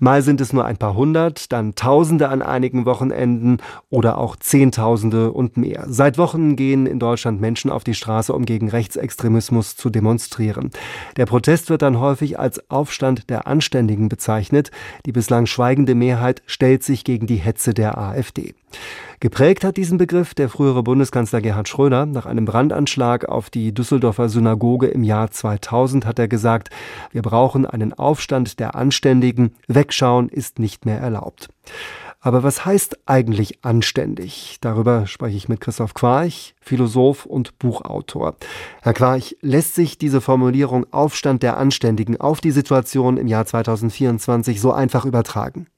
Mal sind es nur ein paar hundert, dann Tausende an einigen Wochenenden oder auch Zehntausende und mehr. Seit Wochen gehen in Deutschland Menschen auf die Straße, um gegen Rechtsextremismus zu demonstrieren. Der Protest wird dann häufig als Aufstand der Anständigen bezeichnet. Die bislang schweigende Mehrheit stellt sich gegen die Hetze der AfD. Geprägt hat diesen Begriff der frühere Bundeskanzler Gerhard Schröder. Nach einem Brandanschlag auf die Düsseldorfer Synagoge im Jahr 2000 hat er gesagt, wir brauchen einen Aufstand der Anständigen. Wegschauen ist nicht mehr erlaubt. Aber was heißt eigentlich anständig? Darüber spreche ich mit Christoph Quarch, Philosoph und Buchautor. Herr Quarch, lässt sich diese Formulierung Aufstand der Anständigen auf die Situation im Jahr 2024 so einfach übertragen?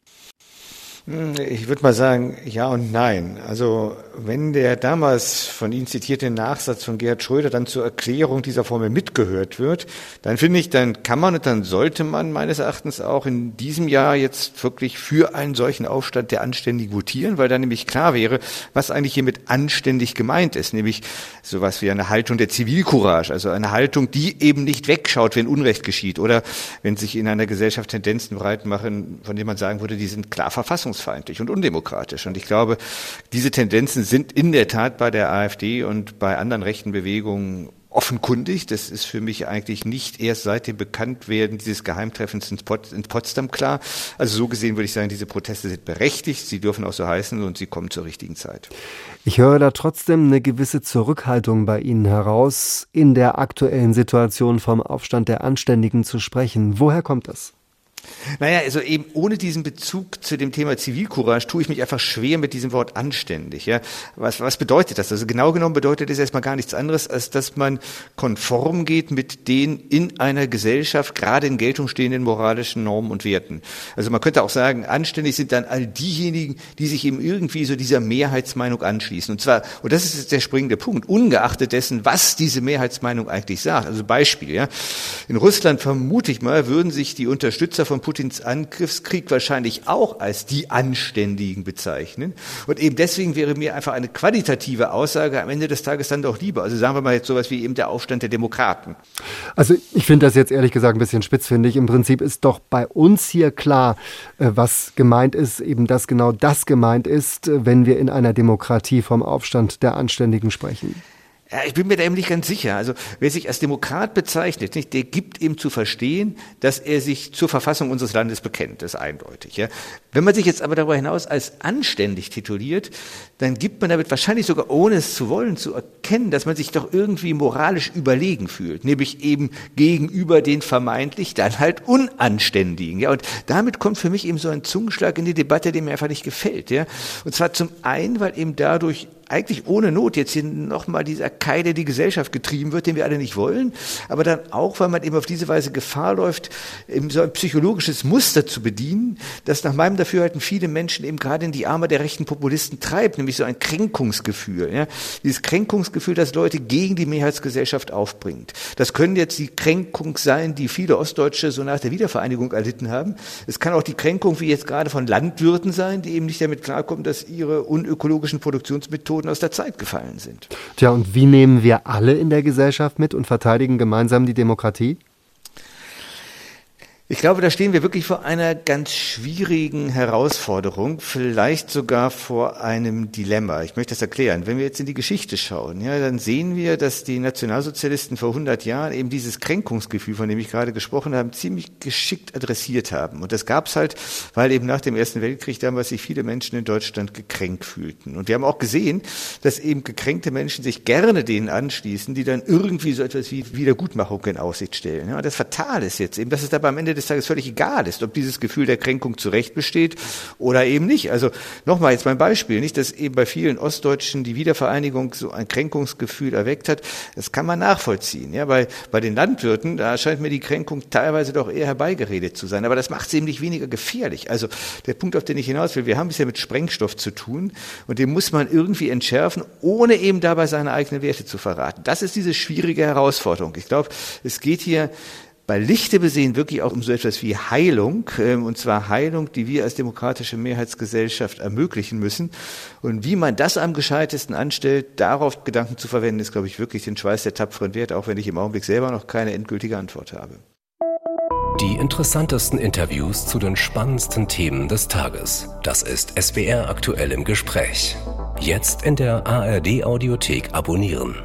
Ich würde mal sagen, ja und nein. Also wenn der damals von Ihnen zitierte Nachsatz von Gerhard Schröder dann zur Erklärung dieser Formel mitgehört wird, dann finde ich, dann kann man und dann sollte man meines Erachtens auch in diesem Jahr jetzt wirklich für einen solchen Aufstand der Anständigen votieren, weil dann nämlich klar wäre, was eigentlich hiermit anständig gemeint ist, nämlich sowas wie eine Haltung der Zivilcourage, also eine Haltung, die eben nicht wegschaut, wenn Unrecht geschieht oder wenn sich in einer Gesellschaft Tendenzen breit machen, von denen man sagen würde, die sind klar verfassungsfeindlich und undemokratisch. Und ich glaube, diese Tendenzen sind in der Tat bei der AfD und bei anderen rechten Bewegungen offenkundig. Das ist für mich eigentlich nicht erst seit dem Bekanntwerden dieses Geheimtreffens in Potsdam klar. Also so gesehen würde ich sagen, diese Proteste sind berechtigt, sie dürfen auch so heißen und sie kommen zur richtigen Zeit. Ich höre da trotzdem eine gewisse Zurückhaltung bei Ihnen heraus, in der aktuellen Situation vom Aufstand der Anständigen zu sprechen. Woher kommt das? Naja, also eben ohne diesen Bezug zu dem Thema Zivilcourage tue ich mich einfach schwer mit diesem Wort anständig. Ja? Was, was bedeutet das? Also genau genommen bedeutet es erstmal gar nichts anderes, als dass man konform geht mit den in einer Gesellschaft gerade in Geltung stehenden moralischen Normen und Werten. Also man könnte auch sagen, anständig sind dann all diejenigen, die sich eben irgendwie so dieser Mehrheitsmeinung anschließen. Und zwar, und das ist jetzt der springende Punkt, ungeachtet dessen, was diese Mehrheitsmeinung eigentlich sagt. Also Beispiel, ja. In Russland vermute ich mal, würden sich die Unterstützer von Putins Angriffskrieg wahrscheinlich auch als die Anständigen bezeichnen. Und eben deswegen wäre mir einfach eine qualitative Aussage am Ende des Tages dann doch lieber. Also sagen wir mal jetzt sowas wie eben der Aufstand der Demokraten. Also ich finde das jetzt ehrlich gesagt ein bisschen spitzfindig. Im Prinzip ist doch bei uns hier klar, äh, was gemeint ist, eben dass genau das gemeint ist, äh, wenn wir in einer Demokratie vom Aufstand der Anständigen sprechen. Ja, ich bin mir da eben nicht ganz sicher. Also wer sich als Demokrat bezeichnet, nicht, der gibt ihm zu verstehen, dass er sich zur Verfassung unseres Landes bekennt. Das ist eindeutig. Ja. Wenn man sich jetzt aber darüber hinaus als anständig tituliert, dann gibt man damit wahrscheinlich sogar ohne es zu wollen zu erkennen, dass man sich doch irgendwie moralisch überlegen fühlt, nämlich eben gegenüber den vermeintlich dann halt Unanständigen. Ja, und damit kommt für mich eben so ein Zungenschlag in die Debatte, der mir einfach nicht gefällt. Ja. Und zwar zum einen, weil eben dadurch eigentlich ohne Not jetzt hier nochmal dieser Keile die Gesellschaft getrieben wird, den wir alle nicht wollen, aber dann auch, weil man eben auf diese Weise Gefahr läuft, eben so ein psychologisches Muster zu bedienen, das nach meinem Dafürhalten viele Menschen eben gerade in die Arme der rechten Populisten treibt, nämlich so ein Kränkungsgefühl. Ja? Dieses Kränkungsgefühl, das Leute gegen die Mehrheitsgesellschaft aufbringt. Das können jetzt die Kränkung sein, die viele Ostdeutsche so nach der Wiedervereinigung erlitten haben. Es kann auch die Kränkung, wie jetzt gerade von Landwirten sein, die eben nicht damit klarkommen, dass ihre unökologischen Produktionsmethoden Methoden aus der Zeit gefallen sind. Tja, und wie nehmen wir alle in der Gesellschaft mit und verteidigen gemeinsam die Demokratie? Ich glaube, da stehen wir wirklich vor einer ganz schwierigen Herausforderung, vielleicht sogar vor einem Dilemma. Ich möchte das erklären. Wenn wir jetzt in die Geschichte schauen, ja, dann sehen wir, dass die Nationalsozialisten vor 100 Jahren eben dieses Kränkungsgefühl, von dem ich gerade gesprochen habe, ziemlich geschickt adressiert haben. Und das gab es halt, weil eben nach dem Ersten Weltkrieg damals sich viele Menschen in Deutschland gekränkt fühlten. Und wir haben auch gesehen, dass eben gekränkte Menschen sich gerne denen anschließen, die dann irgendwie so etwas wie Wiedergutmachung in Aussicht stellen. Ja, das Fatale ist jetzt eben, dass es dabei am Ende des Tages völlig egal ist, ob dieses Gefühl der Kränkung zurecht besteht oder eben nicht. Also nochmal jetzt mein Beispiel, nicht, dass eben bei vielen Ostdeutschen die Wiedervereinigung so ein Kränkungsgefühl erweckt hat. Das kann man nachvollziehen. Ja, bei, bei den Landwirten, da scheint mir die Kränkung teilweise doch eher herbeigeredet zu sein. Aber das macht sie eben nicht weniger gefährlich. Also der Punkt, auf den ich hinaus will, wir haben es ja mit Sprengstoff zu tun und den muss man irgendwie entschärfen, ohne eben dabei seine eigenen Werte zu verraten. Das ist diese schwierige Herausforderung. Ich glaube, es geht hier bei Lichte besehen wirklich auch um so etwas wie Heilung, ähm, und zwar Heilung, die wir als demokratische Mehrheitsgesellschaft ermöglichen müssen. Und wie man das am gescheitesten anstellt, darauf Gedanken zu verwenden, ist, glaube ich, wirklich den Schweiß der Tapferen wert, auch wenn ich im Augenblick selber noch keine endgültige Antwort habe. Die interessantesten Interviews zu den spannendsten Themen des Tages. Das ist SWR aktuell im Gespräch. Jetzt in der ARD Audiothek abonnieren.